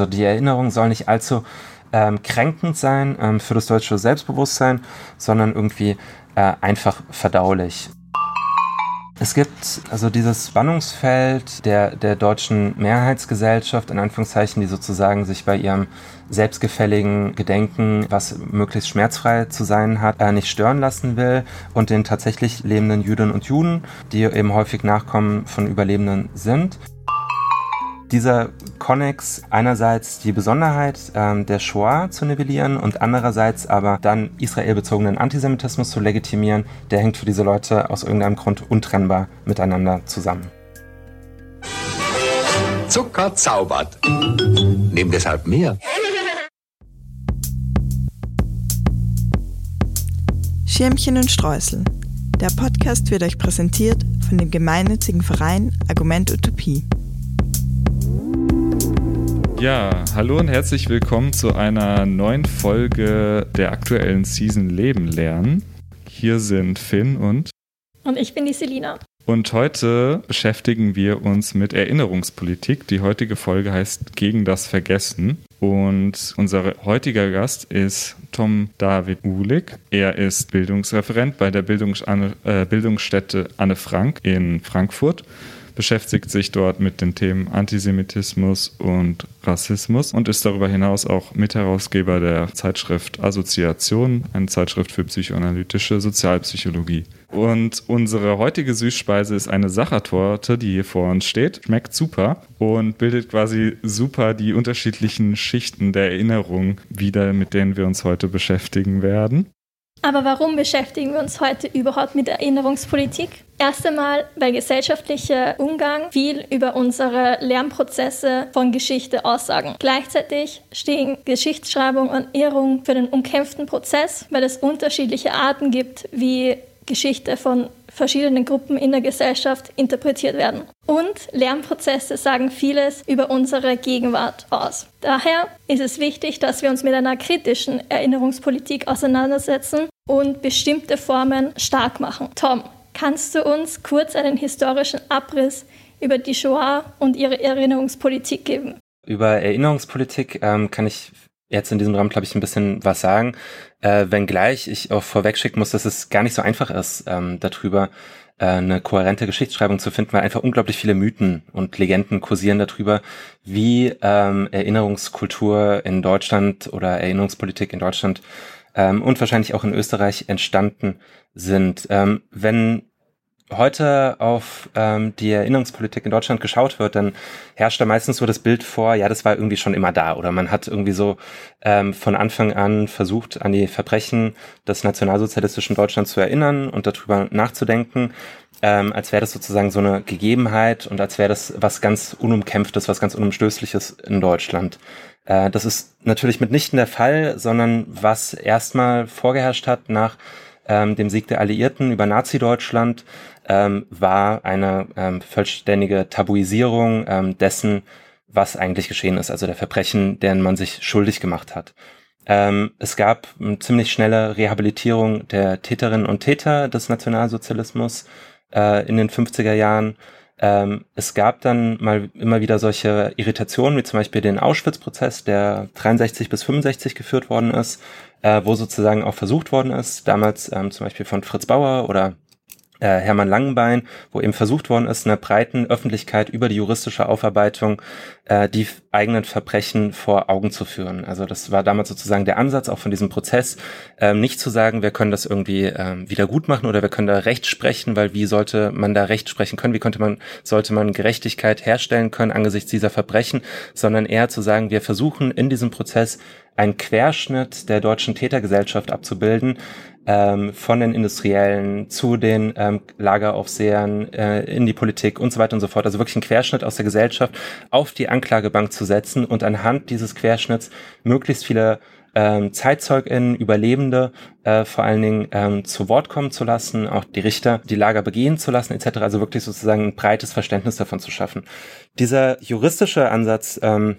Also die Erinnerung soll nicht allzu ähm, kränkend sein ähm, für das deutsche Selbstbewusstsein, sondern irgendwie äh, einfach verdaulich. Es gibt also dieses Spannungsfeld der, der deutschen Mehrheitsgesellschaft, in Anführungszeichen, die sozusagen sich bei ihrem selbstgefälligen Gedenken, was möglichst schmerzfrei zu sein hat, äh, nicht stören lassen will und den tatsächlich lebenden Jüdinnen und Juden, die eben häufig Nachkommen von Überlebenden sind dieser Connex einerseits die Besonderheit ähm, der Shoah zu nivellieren und andererseits aber dann israelbezogenen Antisemitismus zu legitimieren, der hängt für diese Leute aus irgendeinem Grund untrennbar miteinander zusammen. Zucker zaubert. Nimm deshalb mehr. Schirmchen und Streusel. Der Podcast wird euch präsentiert von dem gemeinnützigen Verein Argument Utopie. Ja, hallo und herzlich willkommen zu einer neuen Folge der aktuellen Season Leben lernen. Hier sind Finn und. Und ich bin die Selina. Und heute beschäftigen wir uns mit Erinnerungspolitik. Die heutige Folge heißt Gegen das Vergessen. Und unser heutiger Gast ist Tom David Uhlig. Er ist Bildungsreferent bei der Bildungs äh, Bildungsstätte Anne Frank in Frankfurt beschäftigt sich dort mit den Themen Antisemitismus und Rassismus und ist darüber hinaus auch Mitherausgeber der Zeitschrift Assoziation, eine Zeitschrift für psychoanalytische Sozialpsychologie. Und unsere heutige Süßspeise ist eine Sachertorte, die hier vor uns steht. Schmeckt super und bildet quasi super die unterschiedlichen Schichten der Erinnerung wieder, mit denen wir uns heute beschäftigen werden. Aber warum beschäftigen wir uns heute überhaupt mit Erinnerungspolitik? Erst einmal, weil gesellschaftlicher Umgang viel über unsere Lernprozesse von Geschichte aussagen. Gleichzeitig stehen Geschichtsschreibung und Ehrung für den umkämpften Prozess, weil es unterschiedliche Arten gibt, wie Geschichte von verschiedenen Gruppen in der Gesellschaft interpretiert werden. Und Lernprozesse sagen vieles über unsere Gegenwart aus. Daher ist es wichtig, dass wir uns mit einer kritischen Erinnerungspolitik auseinandersetzen und bestimmte Formen stark machen. Tom, kannst du uns kurz einen historischen Abriss über die Shoah und ihre Erinnerungspolitik geben? Über Erinnerungspolitik ähm, kann ich jetzt in diesem Rahmen, glaube ich, ein bisschen was sagen. Äh, wenngleich ich auch vorwegschicken muss, dass es gar nicht so einfach ist, ähm, darüber äh, eine kohärente Geschichtsschreibung zu finden, weil einfach unglaublich viele Mythen und Legenden kursieren darüber, wie ähm, Erinnerungskultur in Deutschland oder Erinnerungspolitik in Deutschland ähm, und wahrscheinlich auch in Österreich entstanden sind. Ähm, wenn heute auf ähm, die Erinnerungspolitik in Deutschland geschaut wird, dann herrscht da meistens so das Bild vor, ja, das war irgendwie schon immer da oder man hat irgendwie so ähm, von Anfang an versucht, an die Verbrechen des nationalsozialistischen Deutschlands zu erinnern und darüber nachzudenken, ähm, als wäre das sozusagen so eine Gegebenheit und als wäre das was ganz Unumkämpftes, was ganz Unumstößliches in Deutschland. Äh, das ist natürlich mitnichten der Fall, sondern was erstmal vorgeherrscht hat nach ähm, dem Sieg der Alliierten über Nazi-Deutschland, ähm, war eine ähm, vollständige Tabuisierung ähm, dessen, was eigentlich geschehen ist, also der Verbrechen, deren man sich schuldig gemacht hat. Ähm, es gab eine ziemlich schnelle Rehabilitierung der Täterinnen und Täter des Nationalsozialismus äh, in den 50er Jahren. Ähm, es gab dann mal immer wieder solche Irritationen, wie zum Beispiel den Auschwitz-Prozess, der 63 bis 65 geführt worden ist, äh, wo sozusagen auch versucht worden ist, damals ähm, zum Beispiel von Fritz Bauer oder Hermann Langenbein, wo eben versucht worden ist, einer breiten Öffentlichkeit über die juristische Aufarbeitung äh, die eigenen Verbrechen vor Augen zu führen. Also das war damals sozusagen der Ansatz auch von diesem Prozess, ähm, nicht zu sagen, wir können das irgendwie ähm, wieder gut machen oder wir können da Recht sprechen, weil wie sollte man da Recht sprechen können, wie könnte man, sollte man Gerechtigkeit herstellen können angesichts dieser Verbrechen, sondern eher zu sagen, wir versuchen in diesem Prozess einen Querschnitt der deutschen Tätergesellschaft abzubilden, ähm, von den Industriellen zu den ähm, Lageraufsehern äh, in die Politik und so weiter und so fort. Also wirklich einen Querschnitt aus der Gesellschaft auf die Anklagebank zu setzen und anhand dieses Querschnitts möglichst viele ähm, ZeitzeugInnen, Überlebende äh, vor allen Dingen ähm, zu Wort kommen zu lassen, auch die Richter die Lager begehen zu lassen etc. Also wirklich sozusagen ein breites Verständnis davon zu schaffen. Dieser juristische Ansatz ähm,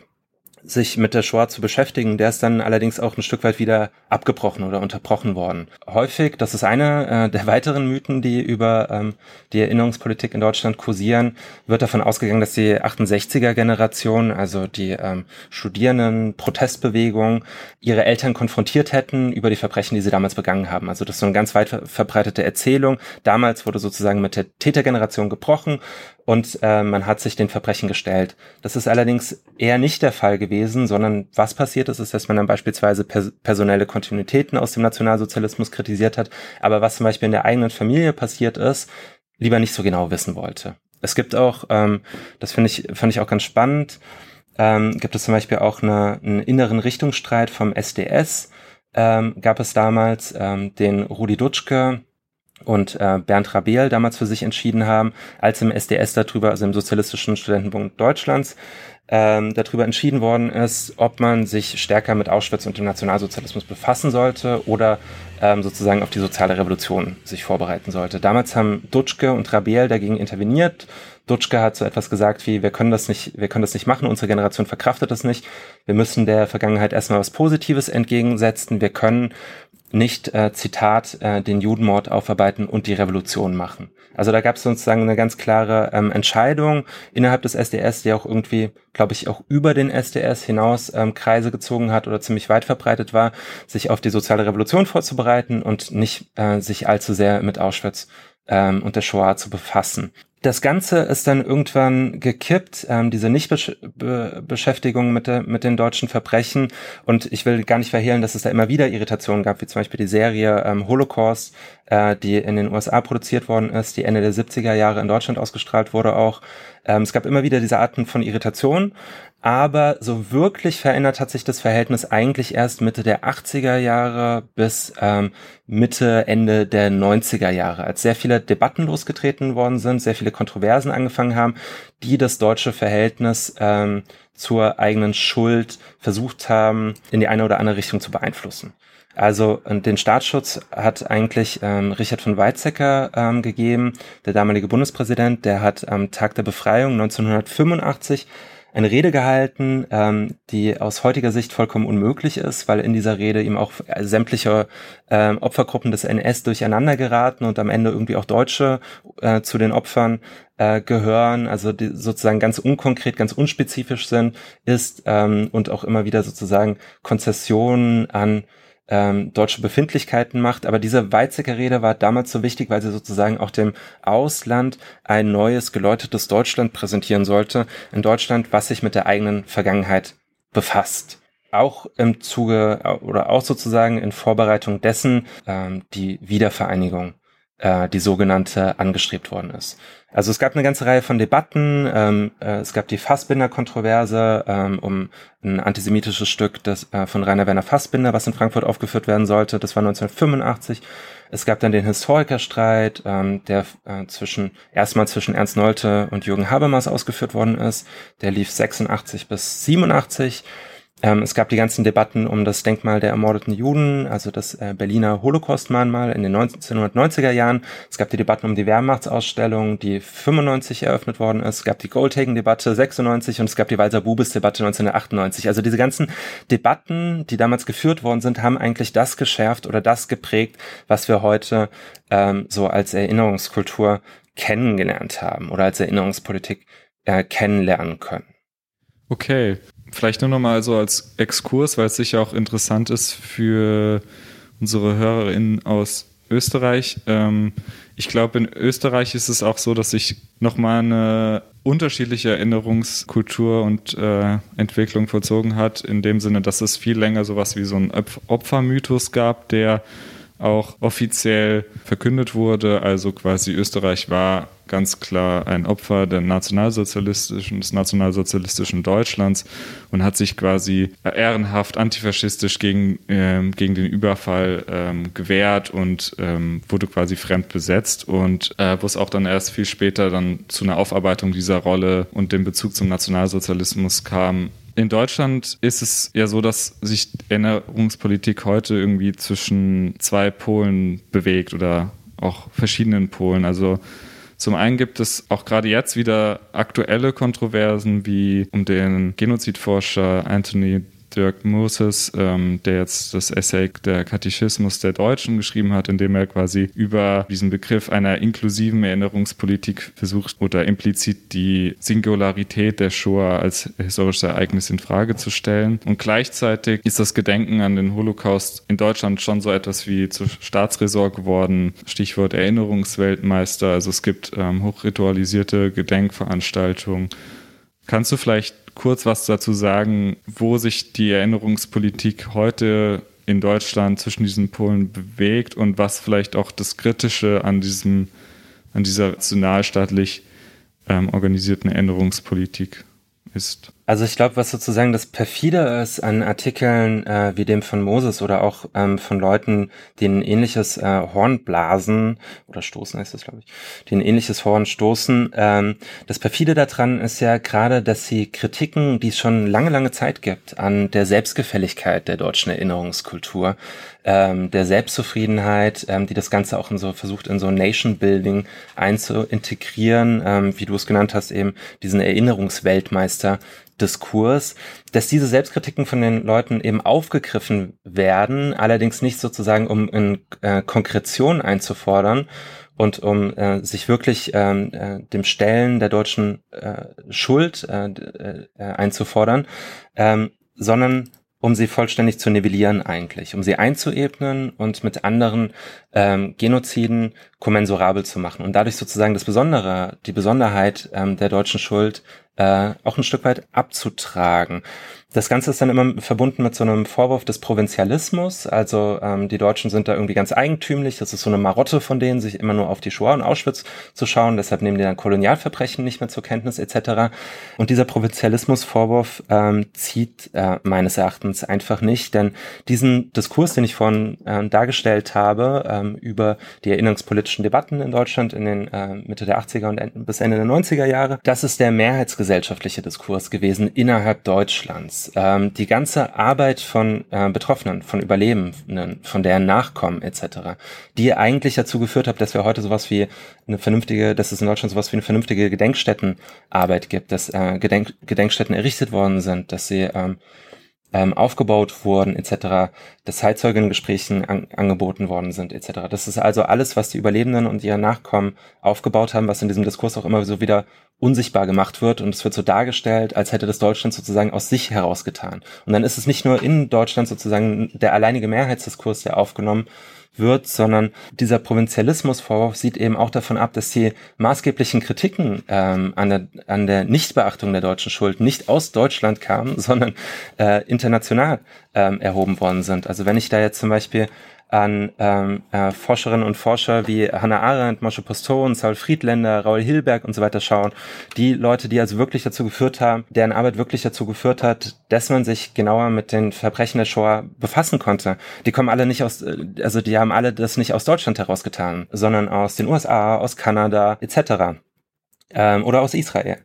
sich mit der Shoah zu beschäftigen. Der ist dann allerdings auch ein Stück weit wieder abgebrochen oder unterbrochen worden. Häufig, das ist einer äh, der weiteren Mythen, die über ähm, die Erinnerungspolitik in Deutschland kursieren, wird davon ausgegangen, dass die 68er-Generation, also die ähm, Studierenden, Protestbewegung, ihre Eltern konfrontiert hätten über die Verbrechen, die sie damals begangen haben. Also das ist so eine ganz weit verbreitete Erzählung. Damals wurde sozusagen mit der Tätergeneration gebrochen und äh, man hat sich den Verbrechen gestellt. Das ist allerdings eher nicht der Fall gewesen, sondern was passiert ist, ist, dass man dann beispielsweise pers personelle Kontinuitäten aus dem Nationalsozialismus kritisiert hat, aber was zum Beispiel in der eigenen Familie passiert ist, lieber nicht so genau wissen wollte. Es gibt auch, ähm, das finde ich, fand ich auch ganz spannend, ähm, gibt es zum Beispiel auch eine, einen inneren Richtungsstreit vom SDS, ähm, gab es damals, ähm, den Rudi Dutschke, und äh, Bernd Rabel damals für sich entschieden haben, als im SDS darüber, also im Sozialistischen Studentenbund Deutschlands, ähm, darüber entschieden worden ist, ob man sich stärker mit Auschwitz und dem Nationalsozialismus befassen sollte oder ähm, sozusagen auf die soziale Revolution sich vorbereiten sollte. Damals haben Dutschke und Rabel dagegen interveniert. Dutschke hat so etwas gesagt wie, wir können das nicht, wir können das nicht machen, unsere Generation verkraftet das nicht. Wir müssen der Vergangenheit erstmal was Positives entgegensetzen. Wir können nicht, äh, Zitat, äh, den Judenmord aufarbeiten und die Revolution machen. Also da gab es sozusagen eine ganz klare ähm, Entscheidung innerhalb des SDS, die auch irgendwie, glaube ich, auch über den SDS hinaus ähm, Kreise gezogen hat oder ziemlich weit verbreitet war, sich auf die soziale Revolution vorzubereiten und nicht äh, sich allzu sehr mit Auschwitz ähm, und der Shoah zu befassen. Das Ganze ist dann irgendwann gekippt, ähm, diese Nichtbeschäftigung mit, der, mit den deutschen Verbrechen. Und ich will gar nicht verhehlen, dass es da immer wieder Irritationen gab, wie zum Beispiel die Serie ähm, Holocaust, äh, die in den USA produziert worden ist, die Ende der 70er Jahre in Deutschland ausgestrahlt wurde auch. Ähm, es gab immer wieder diese Arten von Irritationen, aber so wirklich verändert hat sich das Verhältnis eigentlich erst Mitte der 80er Jahre bis ähm, Mitte, Ende der 90er Jahre, als sehr viele Debatten losgetreten worden sind, sehr viele Kontroversen angefangen haben, die das deutsche Verhältnis ähm, zur eigenen Schuld versucht haben, in die eine oder andere Richtung zu beeinflussen. Also den Staatsschutz hat eigentlich ähm, Richard von Weizsäcker ähm, gegeben, der damalige Bundespräsident, der hat am Tag der Befreiung 1985 eine Rede gehalten, ähm, die aus heutiger Sicht vollkommen unmöglich ist, weil in dieser Rede ihm auch sämtliche ähm, Opfergruppen des NS durcheinander geraten und am Ende irgendwie auch Deutsche äh, zu den Opfern äh, gehören, also die sozusagen ganz unkonkret, ganz unspezifisch sind, ist ähm, und auch immer wieder sozusagen Konzessionen an ähm, deutsche Befindlichkeiten macht. Aber diese Weizsäcker Rede war damals so wichtig, weil sie sozusagen auch dem Ausland ein neues, geläutetes Deutschland präsentieren sollte. In Deutschland, was sich mit der eigenen Vergangenheit befasst auch im Zuge oder auch sozusagen in Vorbereitung dessen ähm, die Wiedervereinigung, äh, die sogenannte, angestrebt worden ist. Also es gab eine ganze Reihe von Debatten. Ähm, äh, es gab die Fassbinder-Kontroverse ähm, um ein antisemitisches Stück des, äh, von Rainer Werner Fassbinder, was in Frankfurt aufgeführt werden sollte. Das war 1985. Es gab dann den Historikerstreit, ähm, der äh, zwischen erstmal zwischen Ernst Nolte und Jürgen Habermas ausgeführt worden ist. Der lief 86 bis 87. Ähm, es gab die ganzen Debatten um das Denkmal der ermordeten Juden, also das äh, Berliner Holocaust-Mahnmal in den 1990er Jahren. Es gab die Debatten um die Wehrmachtsausstellung, die 95 eröffnet worden ist. Es gab die Goldhagen-Debatte 96 und es gab die Walser-Bubis-Debatte 1998. Also diese ganzen Debatten, die damals geführt worden sind, haben eigentlich das geschärft oder das geprägt, was wir heute ähm, so als Erinnerungskultur kennengelernt haben oder als Erinnerungspolitik äh, kennenlernen können. Okay, Vielleicht nur noch mal so als Exkurs, weil es sicher auch interessant ist für unsere HörerInnen aus Österreich. Ähm, ich glaube, in Österreich ist es auch so, dass sich nochmal eine unterschiedliche Erinnerungskultur und äh, Entwicklung vollzogen hat, in dem Sinne, dass es viel länger sowas wie so ein Opfermythos gab, der auch offiziell verkündet wurde. Also quasi Österreich war ganz klar ein Opfer der nationalsozialistischen, des nationalsozialistischen Deutschlands und hat sich quasi ehrenhaft antifaschistisch gegen, ähm, gegen den Überfall ähm, gewehrt und ähm, wurde quasi fremd besetzt und äh, wo es auch dann erst viel später dann zu einer Aufarbeitung dieser Rolle und dem Bezug zum Nationalsozialismus kam, in Deutschland ist es ja so, dass sich Erinnerungspolitik heute irgendwie zwischen zwei Polen bewegt oder auch verschiedenen Polen. Also Zum einen gibt es auch gerade jetzt wieder aktuelle Kontroversen wie um den Genozidforscher Anthony Dirk Moses, ähm, der jetzt das Essay der Katechismus der Deutschen geschrieben hat, in dem er quasi über diesen Begriff einer inklusiven Erinnerungspolitik versucht oder implizit die Singularität der Shoah als historisches Ereignis in Frage zu stellen. Und gleichzeitig ist das Gedenken an den Holocaust in Deutschland schon so etwas wie zur Staatsräson geworden. Stichwort Erinnerungsweltmeister. Also es gibt ähm, hochritualisierte Gedenkveranstaltungen. Kannst du vielleicht kurz was dazu sagen, wo sich die Erinnerungspolitik heute in Deutschland zwischen diesen Polen bewegt und was vielleicht auch das Kritische an diesem, an dieser nationalstaatlich ähm, organisierten Erinnerungspolitik ist? Also ich glaube, was sozusagen das perfide ist an Artikeln äh, wie dem von Moses oder auch ähm, von Leuten, die ein ähnliches äh, Horn blasen oder stoßen heißt das, glaube ich, die ein ähnliches Horn stoßen. Ähm, das perfide daran ist ja gerade, dass sie Kritiken, die es schon lange, lange Zeit gibt, an der Selbstgefälligkeit der deutschen Erinnerungskultur, ähm, der Selbstzufriedenheit, ähm, die das Ganze auch in so versucht in so Nation Building einzuintegrieren, ähm, wie du es genannt hast, eben diesen Erinnerungsweltmeister Diskurs, dass diese Selbstkritiken von den Leuten eben aufgegriffen werden, allerdings nicht sozusagen, um in äh, Konkretion einzufordern und um äh, sich wirklich ähm, äh, dem Stellen der deutschen äh, Schuld äh, äh, einzufordern, ähm, sondern um sie vollständig zu nivellieren eigentlich, um sie einzuebnen und mit anderen ähm, Genoziden kommensurabel zu machen und dadurch sozusagen das Besondere, die Besonderheit ähm, der deutschen Schuld äh, auch ein Stück weit abzutragen. Das Ganze ist dann immer verbunden mit so einem Vorwurf des Provinzialismus. Also ähm, die Deutschen sind da irgendwie ganz eigentümlich. Das ist so eine Marotte von denen, sich immer nur auf die Shoah und Auschwitz zu schauen. Deshalb nehmen die dann Kolonialverbrechen nicht mehr zur Kenntnis etc. Und dieser Provinzialismus-Vorwurf ähm, zieht äh, meines Erachtens einfach nicht. Denn diesen Diskurs, den ich vorhin äh, dargestellt habe, ähm, über die erinnerungspolitischen Debatten in Deutschland in den äh, Mitte der 80er und bis Ende der 90er Jahre, das ist der mehrheitsgesellschaftliche Diskurs gewesen innerhalb Deutschlands. Ähm, die ganze Arbeit von äh, Betroffenen, von Überlebenden, von deren Nachkommen etc., die eigentlich dazu geführt hat, dass wir heute sowas wie eine vernünftige, dass es in Deutschland sowas wie eine vernünftige Gedenkstättenarbeit gibt, dass äh, Gedenk Gedenkstätten errichtet worden sind, dass sie ähm, ähm, aufgebaut wurden etc., dass Zeitzeuginnengesprächen an, angeboten worden sind etc. Das ist also alles, was die Überlebenden und ihre Nachkommen aufgebaut haben, was in diesem Diskurs auch immer so wieder unsichtbar gemacht wird und es wird so dargestellt, als hätte das Deutschland sozusagen aus sich herausgetan. Und dann ist es nicht nur in Deutschland sozusagen der alleinige Mehrheitsdiskurs, der aufgenommen wird, sondern dieser Provinzialismusvorwurf sieht eben auch davon ab, dass die maßgeblichen Kritiken ähm, an, der, an der Nichtbeachtung der deutschen Schuld nicht aus Deutschland kamen, sondern äh, international ähm, erhoben worden sind. Also wenn ich da jetzt zum Beispiel an ähm, äh, Forscherinnen und Forscher wie Hannah Arendt, Moshe Poston, Saul Friedländer, Raul Hilberg und so weiter schauen. Die Leute, die also wirklich dazu geführt haben, deren Arbeit wirklich dazu geführt hat, dass man sich genauer mit den Verbrechen der Shoah befassen konnte. Die kommen alle nicht aus, äh, also die haben alle das nicht aus Deutschland herausgetan, sondern aus den USA, aus Kanada etc. Ähm, oder aus Israel.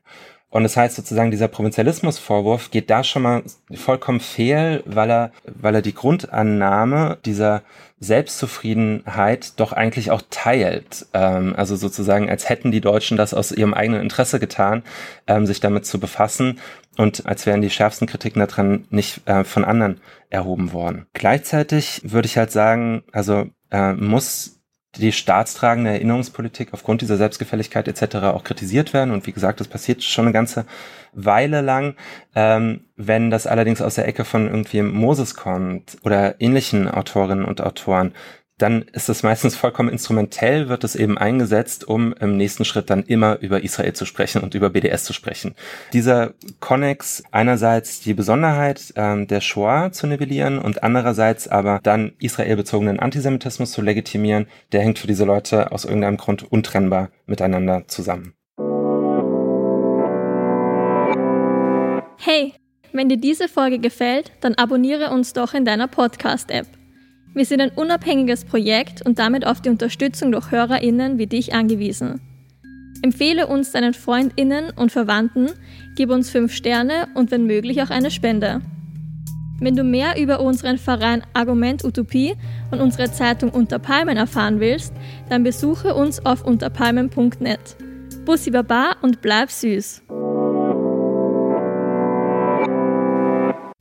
Und das heißt sozusagen, dieser Provinzialismusvorwurf geht da schon mal vollkommen fehl, weil er, weil er die Grundannahme dieser Selbstzufriedenheit doch eigentlich auch teilt. Ähm, also sozusagen, als hätten die Deutschen das aus ihrem eigenen Interesse getan, ähm, sich damit zu befassen und als wären die schärfsten Kritiken daran nicht äh, von anderen erhoben worden. Gleichzeitig würde ich halt sagen, also äh, muss die staatstragende Erinnerungspolitik aufgrund dieser Selbstgefälligkeit etc. auch kritisiert werden. Und wie gesagt, das passiert schon eine ganze Weile lang. Ähm, wenn das allerdings aus der Ecke von irgendwie Moses kommt oder ähnlichen Autorinnen und Autoren, dann ist es meistens vollkommen instrumentell, wird es eben eingesetzt, um im nächsten Schritt dann immer über Israel zu sprechen und über BDS zu sprechen. Dieser Connex einerseits die Besonderheit ähm, der Shoah zu nivellieren und andererseits aber dann israelbezogenen Antisemitismus zu legitimieren, der hängt für diese Leute aus irgendeinem Grund untrennbar miteinander zusammen. Hey, wenn dir diese Folge gefällt, dann abonniere uns doch in deiner Podcast-App. Wir sind ein unabhängiges Projekt und damit auf die Unterstützung durch HörerInnen wie dich angewiesen. Empfehle uns deinen FreundInnen und Verwandten, gib uns 5 Sterne und wenn möglich auch eine Spende. Wenn du mehr über unseren Verein Argument Utopie und unsere Zeitung Unterpalmen erfahren willst, dann besuche uns auf unterpalmen.net. Bussi Baba und bleib süß.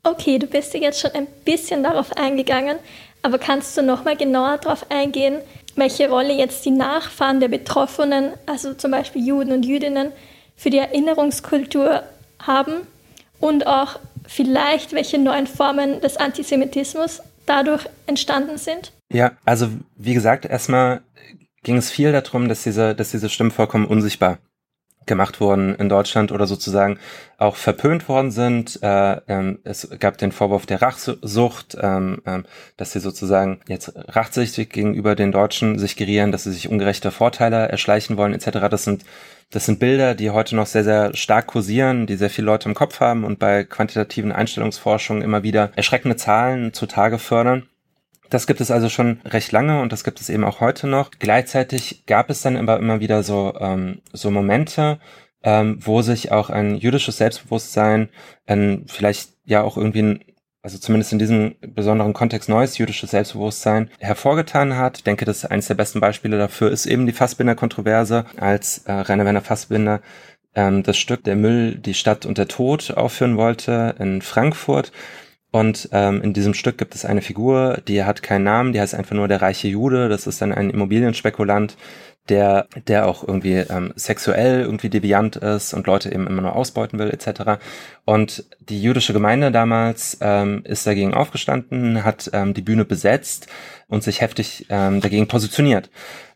Okay, du bist ja jetzt schon ein bisschen darauf eingegangen, aber kannst du nochmal genauer darauf eingehen, welche Rolle jetzt die Nachfahren der Betroffenen, also zum Beispiel Juden und Jüdinnen, für die Erinnerungskultur haben und auch vielleicht welche neuen Formen des Antisemitismus dadurch entstanden sind? Ja, also wie gesagt, erstmal ging es viel darum, dass diese, dass diese Stimmen vollkommen unsichtbar gemacht wurden in Deutschland oder sozusagen auch verpönt worden sind. Äh, ähm, es gab den Vorwurf der Rachsucht, ähm, ähm, dass sie sozusagen jetzt rachsüchtig gegenüber den Deutschen sich gerieren, dass sie sich ungerechte Vorteile erschleichen wollen etc. Das sind das sind Bilder, die heute noch sehr, sehr stark kursieren, die sehr viele Leute im Kopf haben und bei quantitativen Einstellungsforschungen immer wieder erschreckende Zahlen zutage fördern. Das gibt es also schon recht lange und das gibt es eben auch heute noch. Gleichzeitig gab es dann immer, immer wieder so, ähm, so Momente, ähm, wo sich auch ein jüdisches Selbstbewusstsein, ein, vielleicht ja auch irgendwie ein, also zumindest in diesem besonderen Kontext neues jüdisches Selbstbewusstsein hervorgetan hat. Ich denke, dass eines der besten Beispiele dafür ist eben die Fassbinder-Kontroverse, als äh, Rainer Werner Fassbinder ähm, das Stück Der Müll, die Stadt und der Tod aufführen wollte in Frankfurt und ähm, in diesem Stück gibt es eine Figur, die hat keinen Namen, die heißt einfach nur der reiche Jude. Das ist dann ein Immobilienspekulant, der, der auch irgendwie ähm, sexuell irgendwie deviant ist und Leute eben immer nur ausbeuten will, etc. Und die jüdische Gemeinde damals ähm, ist dagegen aufgestanden, hat ähm, die Bühne besetzt und sich heftig ähm, dagegen positioniert.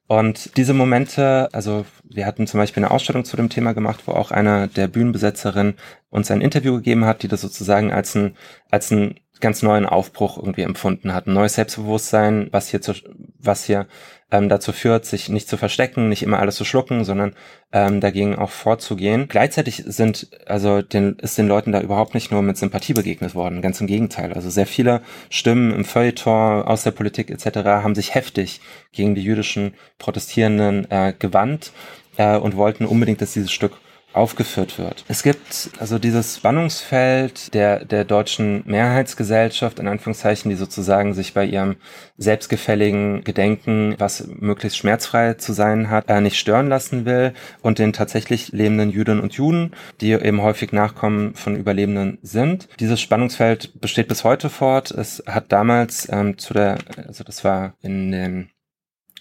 Und diese Momente, also wir hatten zum Beispiel eine Ausstellung zu dem Thema gemacht, wo auch eine der Bühnenbesetzerinnen uns ein Interview gegeben hat, die das sozusagen als ein, als ein ganz neuen Aufbruch irgendwie empfunden hat. Ein neues Selbstbewusstsein, was hier, zu, was hier ähm, dazu führt, sich nicht zu verstecken, nicht immer alles zu schlucken, sondern ähm, dagegen auch vorzugehen. Gleichzeitig sind, also den, ist den Leuten da überhaupt nicht nur mit Sympathie begegnet worden, ganz im Gegenteil. Also sehr viele Stimmen im Feuilleton, aus der Politik etc. haben sich heftig gegen die jüdischen Protestierenden äh, gewandt äh, und wollten unbedingt, dass dieses Stück aufgeführt wird. Es gibt also dieses Spannungsfeld der, der deutschen Mehrheitsgesellschaft, in Anführungszeichen, die sozusagen sich bei ihrem selbstgefälligen Gedenken, was möglichst schmerzfrei zu sein hat, äh, nicht stören lassen will und den tatsächlich lebenden Jüdinnen und Juden, die eben häufig Nachkommen von Überlebenden sind. Dieses Spannungsfeld besteht bis heute fort. Es hat damals ähm, zu der, also das war in den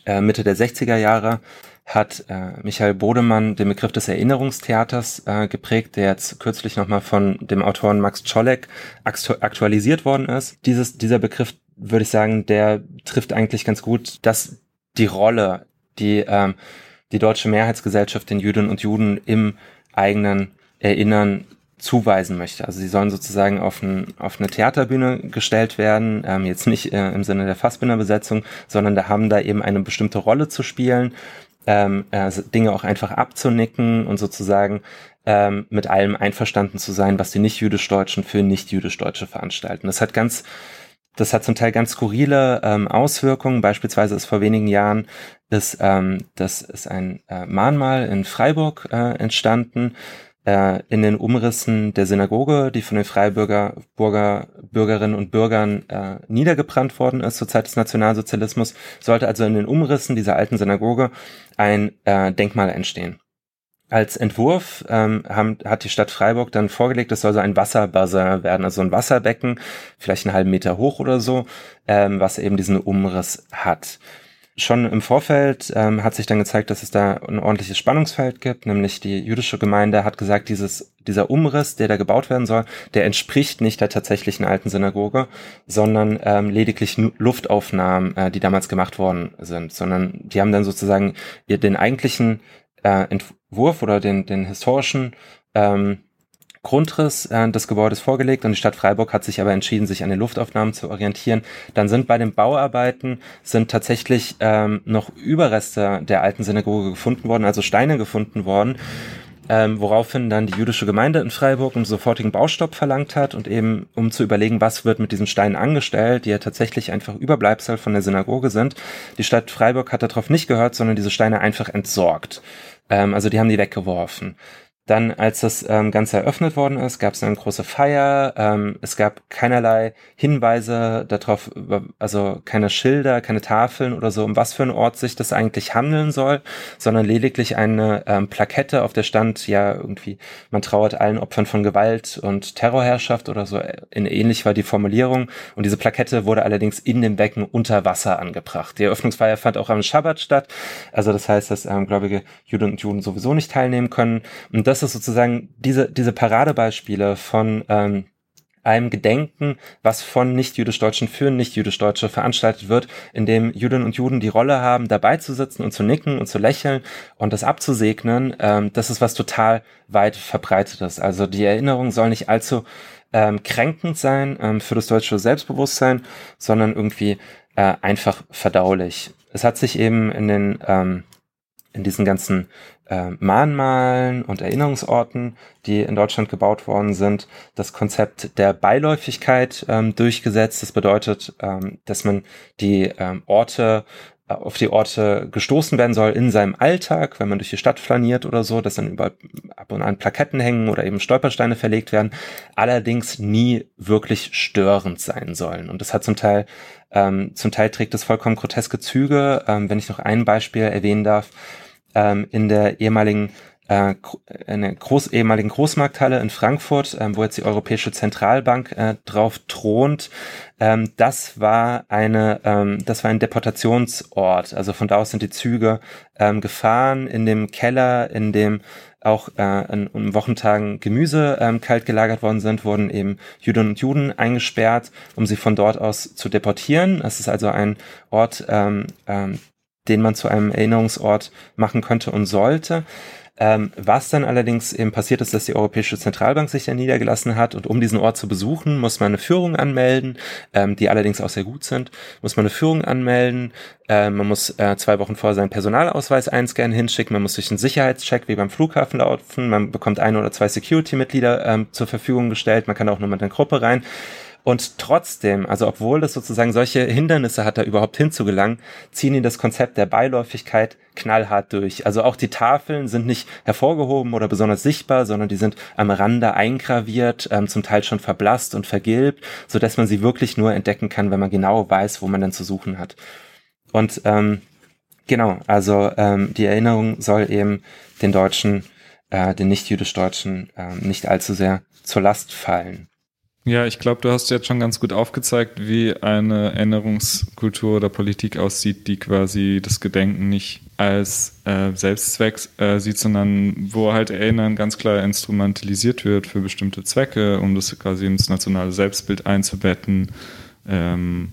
äh, Mitte der 60er Jahre, hat äh, Michael Bodemann den Begriff des Erinnerungstheaters äh, geprägt, der jetzt kürzlich nochmal von dem Autoren Max Czolek aktualisiert worden ist. Dieses, dieser Begriff, würde ich sagen, der trifft eigentlich ganz gut, dass die Rolle, die ähm, die deutsche Mehrheitsgesellschaft den Jüdinnen und Juden im eigenen Erinnern zuweisen möchte. Also sie sollen sozusagen auf, ein, auf eine Theaterbühne gestellt werden, ähm, jetzt nicht äh, im Sinne der Fassbinderbesetzung, sondern da haben da eben eine bestimmte Rolle zu spielen ähm, äh, Dinge auch einfach abzunicken und sozusagen ähm, mit allem einverstanden zu sein, was die Nicht-Jüdisch-Deutschen für Nicht-Jüdisch-Deutsche veranstalten. Das hat ganz, das hat zum Teil ganz skurrile ähm, Auswirkungen. Beispielsweise ist vor wenigen Jahren ist, ähm, das ist ein äh, Mahnmal in Freiburg äh, entstanden, äh, in den Umrissen der Synagoge, die von den Freiburger Burger, Bürgerinnen und Bürgern äh, niedergebrannt worden ist zur Zeit des Nationalsozialismus, sollte also in den Umrissen dieser alten Synagoge ein äh, Denkmal entstehen. Als Entwurf ähm, haben, hat die Stadt Freiburg dann vorgelegt, es soll so ein Wasserbassin werden, also ein Wasserbecken, vielleicht einen halben Meter hoch oder so, ähm, was eben diesen Umriss hat schon im Vorfeld ähm, hat sich dann gezeigt, dass es da ein ordentliches Spannungsfeld gibt, nämlich die jüdische Gemeinde hat gesagt, dieses, dieser Umriss, der da gebaut werden soll, der entspricht nicht der tatsächlichen alten Synagoge, sondern ähm, lediglich Luftaufnahmen, äh, die damals gemacht worden sind, sondern die haben dann sozusagen den eigentlichen äh, Entwurf oder den, den historischen ähm, Grundriss äh, des Gebäudes vorgelegt und die Stadt Freiburg hat sich aber entschieden, sich an den Luftaufnahmen zu orientieren. Dann sind bei den Bauarbeiten sind tatsächlich ähm, noch Überreste der alten Synagoge gefunden worden, also Steine gefunden worden. Ähm, woraufhin dann die jüdische Gemeinde in Freiburg einen sofortigen Baustopp verlangt hat und eben um zu überlegen, was wird mit diesen Steinen angestellt, die ja tatsächlich einfach Überbleibsel von der Synagoge sind. Die Stadt Freiburg hat darauf nicht gehört, sondern diese Steine einfach entsorgt. Ähm, also die haben die weggeworfen. Dann, als das ähm, Ganze eröffnet worden ist, gab es eine große Feier. Ähm, es gab keinerlei Hinweise darauf, also keine Schilder, keine Tafeln oder so, um was für einen Ort sich das eigentlich handeln soll, sondern lediglich eine ähm, Plakette, auf der stand ja irgendwie, man trauert allen Opfern von Gewalt und Terrorherrschaft oder so. In ähnlich war die Formulierung. Und diese Plakette wurde allerdings in dem Becken unter Wasser angebracht. Die Eröffnungsfeier fand auch am Schabbat statt. Also das heißt, dass ähm, gläubige Juden und Juden sowieso nicht teilnehmen können. Und das ist sozusagen diese, diese Paradebeispiele von ähm, einem Gedenken, was von Nicht-Jüdisch-Deutschen für Nicht-Jüdisch-Deutsche veranstaltet wird, in dem Juden und Juden die Rolle haben, dabei zu sitzen und zu nicken und zu lächeln und das abzusegnen, ähm, das ist was total weit verbreitetes. Also die Erinnerung soll nicht allzu ähm, kränkend sein ähm, für das deutsche Selbstbewusstsein, sondern irgendwie äh, einfach verdaulich. Es hat sich eben in den ähm, in diesen ganzen äh, Mahnmalen und Erinnerungsorten, die in Deutschland gebaut worden sind, das Konzept der Beiläufigkeit ähm, durchgesetzt. Das bedeutet, ähm, dass man die ähm, Orte äh, auf die Orte gestoßen werden soll in seinem Alltag, wenn man durch die Stadt flaniert oder so, dass dann über ab und an Plaketten hängen oder eben Stolpersteine verlegt werden, allerdings nie wirklich störend sein sollen. Und das hat zum Teil, ähm, zum Teil trägt es vollkommen groteske Züge. Ähm, wenn ich noch ein Beispiel erwähnen darf, ähm, in der ehemaligen äh, in der Groß, ehemaligen Großmarkthalle in Frankfurt, ähm, wo jetzt die Europäische Zentralbank äh, drauf thront. Ähm, das war eine, ähm, das war ein Deportationsort. Also von da aus sind die Züge ähm, gefahren in dem Keller, in dem auch äh, in, in Wochentagen Gemüse ähm, kalt gelagert worden sind, wurden eben Juden und Juden eingesperrt, um sie von dort aus zu deportieren. Es ist also ein Ort, ähm, ähm, den man zu einem Erinnerungsort machen könnte und sollte. Ähm, was dann allerdings eben passiert ist, dass die Europäische Zentralbank sich ja niedergelassen hat und um diesen Ort zu besuchen, muss man eine Führung anmelden, ähm, die allerdings auch sehr gut sind, muss man eine Führung anmelden, äh, man muss äh, zwei Wochen vorher seinen Personalausweis einscannen, hinschicken, man muss durch einen Sicherheitscheck wie beim Flughafen laufen, man bekommt ein oder zwei Security-Mitglieder ähm, zur Verfügung gestellt, man kann auch nur mit einer Gruppe rein. Und trotzdem, also obwohl das sozusagen solche Hindernisse hat, da überhaupt hinzugelangen, ziehen die das Konzept der Beiläufigkeit knallhart durch. Also auch die Tafeln sind nicht hervorgehoben oder besonders sichtbar, sondern die sind am Rande eingraviert, ähm, zum Teil schon verblasst und vergilbt, so dass man sie wirklich nur entdecken kann, wenn man genau weiß, wo man dann zu suchen hat. Und ähm, genau, also ähm, die Erinnerung soll eben den Deutschen, äh, den nicht-jüdisch-Deutschen äh, nicht allzu sehr zur Last fallen. Ja, ich glaube, du hast jetzt schon ganz gut aufgezeigt, wie eine Erinnerungskultur oder Politik aussieht, die quasi das Gedenken nicht als äh, Selbstzweck äh, sieht, sondern wo halt Erinnern ganz klar instrumentalisiert wird für bestimmte Zwecke, um das quasi ins nationale Selbstbild einzubetten, ähm,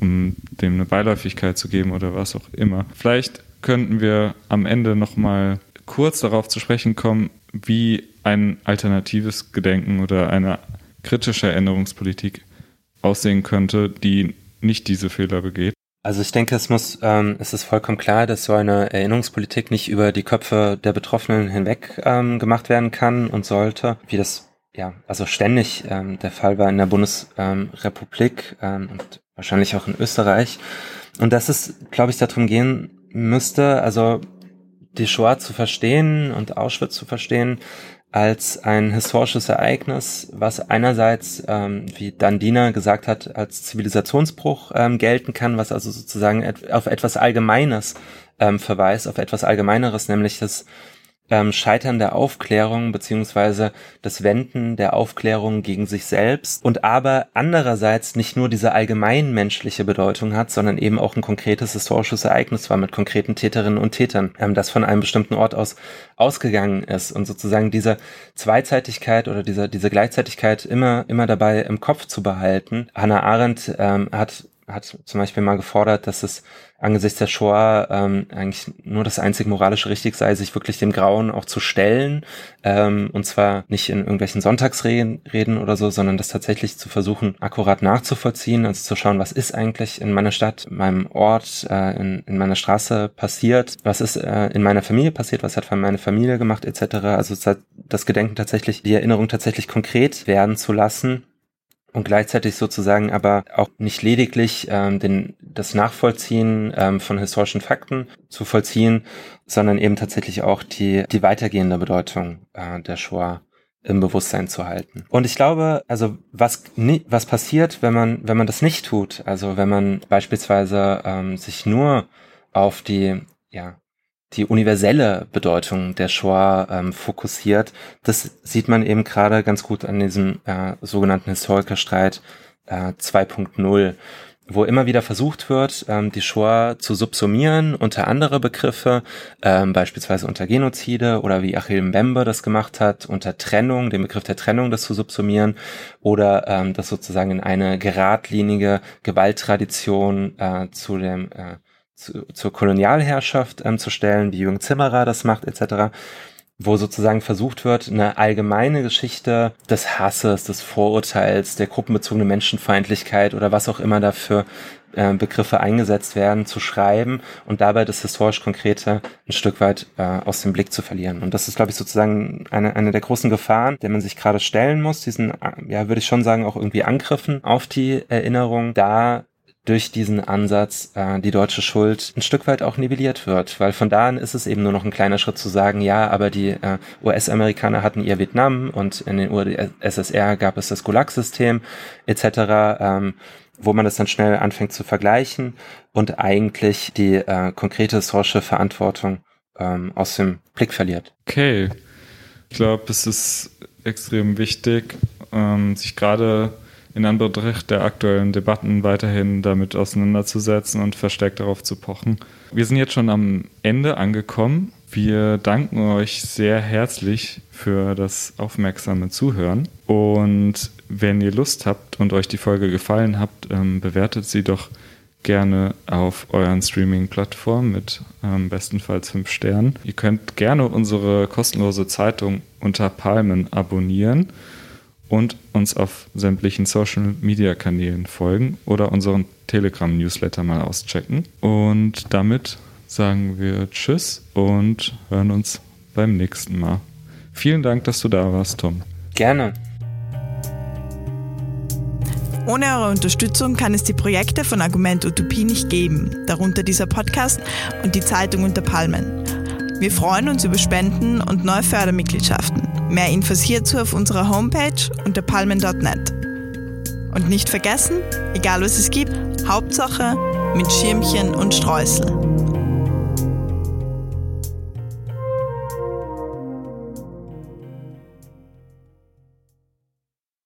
um dem eine Beiläufigkeit zu geben oder was auch immer. Vielleicht könnten wir am Ende nochmal kurz darauf zu sprechen kommen, wie ein alternatives Gedenken oder eine kritische Erinnerungspolitik aussehen könnte, die nicht diese Fehler begeht? Also ich denke, es muss, ähm, es ist vollkommen klar, dass so eine Erinnerungspolitik nicht über die Köpfe der Betroffenen hinweg ähm, gemacht werden kann und sollte, wie das ja also ständig ähm, der Fall war in der Bundesrepublik ähm, und wahrscheinlich auch in Österreich. Und dass es, glaube ich, darum gehen müsste, also die Shoah zu verstehen und Auschwitz zu verstehen, als ein historisches Ereignis, was einerseits, ähm, wie Dandina gesagt hat, als Zivilisationsbruch ähm, gelten kann, was also sozusagen et auf etwas Allgemeines ähm, verweist, auf etwas Allgemeineres, nämlich das ähm, Scheitern der Aufklärung beziehungsweise das Wenden der Aufklärung gegen sich selbst und aber andererseits nicht nur diese allgemein menschliche Bedeutung hat, sondern eben auch ein konkretes historisches Ereignis war mit konkreten Täterinnen und Tätern, ähm, das von einem bestimmten Ort aus ausgegangen ist und sozusagen diese Zweizeitigkeit oder diese, diese Gleichzeitigkeit immer, immer dabei im Kopf zu behalten. Hannah Arendt ähm, hat hat zum Beispiel mal gefordert, dass es angesichts der Shoah ähm, eigentlich nur das einzig moralische richtig sei, sich wirklich dem Grauen auch zu stellen. Ähm, und zwar nicht in irgendwelchen Sonntagsreden oder so, sondern das tatsächlich zu versuchen, akkurat nachzuvollziehen, also zu schauen, was ist eigentlich in meiner Stadt, in meinem Ort, äh, in, in meiner Straße passiert, was ist äh, in meiner Familie passiert, was hat meine Familie gemacht, etc. Also das Gedenken tatsächlich, die Erinnerung tatsächlich konkret werden zu lassen und gleichzeitig sozusagen aber auch nicht lediglich ähm, den, das Nachvollziehen ähm, von historischen Fakten zu vollziehen, sondern eben tatsächlich auch die, die weitergehende Bedeutung äh, der Shoah im Bewusstsein zu halten. Und ich glaube, also was was passiert, wenn man wenn man das nicht tut, also wenn man beispielsweise ähm, sich nur auf die ja die universelle Bedeutung der Shoah ähm, fokussiert. Das sieht man eben gerade ganz gut an diesem äh, sogenannten Historikerstreit äh, 2.0, wo immer wieder versucht wird, ähm, die Shoah zu subsumieren unter andere Begriffe, ähm, beispielsweise unter Genozide oder wie Achille Mbembe das gemacht hat, unter Trennung, den Begriff der Trennung das zu subsumieren oder ähm, das sozusagen in eine geradlinige Gewalttradition äh, zu dem äh, zu, zur Kolonialherrschaft ähm, zu stellen, wie Jürgen Zimmerer das macht, etc., wo sozusagen versucht wird, eine allgemeine Geschichte des Hasses, des Vorurteils, der gruppenbezogenen Menschenfeindlichkeit oder was auch immer dafür äh, Begriffe eingesetzt werden, zu schreiben und dabei das historisch Konkrete ein Stück weit äh, aus dem Blick zu verlieren. Und das ist, glaube ich, sozusagen eine, eine der großen Gefahren, der man sich gerade stellen muss, diesen, äh, ja, würde ich schon sagen, auch irgendwie Angriffen auf die Erinnerung, da durch diesen Ansatz äh, die deutsche Schuld ein Stück weit auch nivelliert wird, weil von da an ist es eben nur noch ein kleiner Schritt zu sagen, ja, aber die äh, US-Amerikaner hatten ihr Vietnam und in den UdSSR gab es das Gulag-System etc., ähm, wo man das dann schnell anfängt zu vergleichen und eigentlich die äh, konkrete historische Verantwortung ähm, aus dem Blick verliert. Okay, ich glaube, es ist extrem wichtig, ähm, sich gerade in Anbetracht der aktuellen Debatten weiterhin damit auseinanderzusetzen und verstärkt darauf zu pochen. Wir sind jetzt schon am Ende angekommen. Wir danken euch sehr herzlich für das aufmerksame Zuhören. Und wenn ihr Lust habt und euch die Folge gefallen habt, ähm, bewertet sie doch gerne auf euren Streaming-Plattformen mit ähm, bestenfalls fünf Sternen. Ihr könnt gerne unsere kostenlose Zeitung unter Palmen abonnieren und uns auf sämtlichen Social Media Kanälen folgen oder unseren Telegram Newsletter mal auschecken. Und damit sagen wir Tschüss und hören uns beim nächsten Mal. Vielen Dank, dass du da warst, Tom. Gerne. Ohne eure Unterstützung kann es die Projekte von Argument Utopie nicht geben, darunter dieser Podcast und die Zeitung unter Palmen. Wir freuen uns über Spenden und neue Fördermitgliedschaften. Mehr Infos hierzu auf unserer Homepage unter palmen.net. Und nicht vergessen, egal was es gibt, Hauptsache mit Schirmchen und Streusel.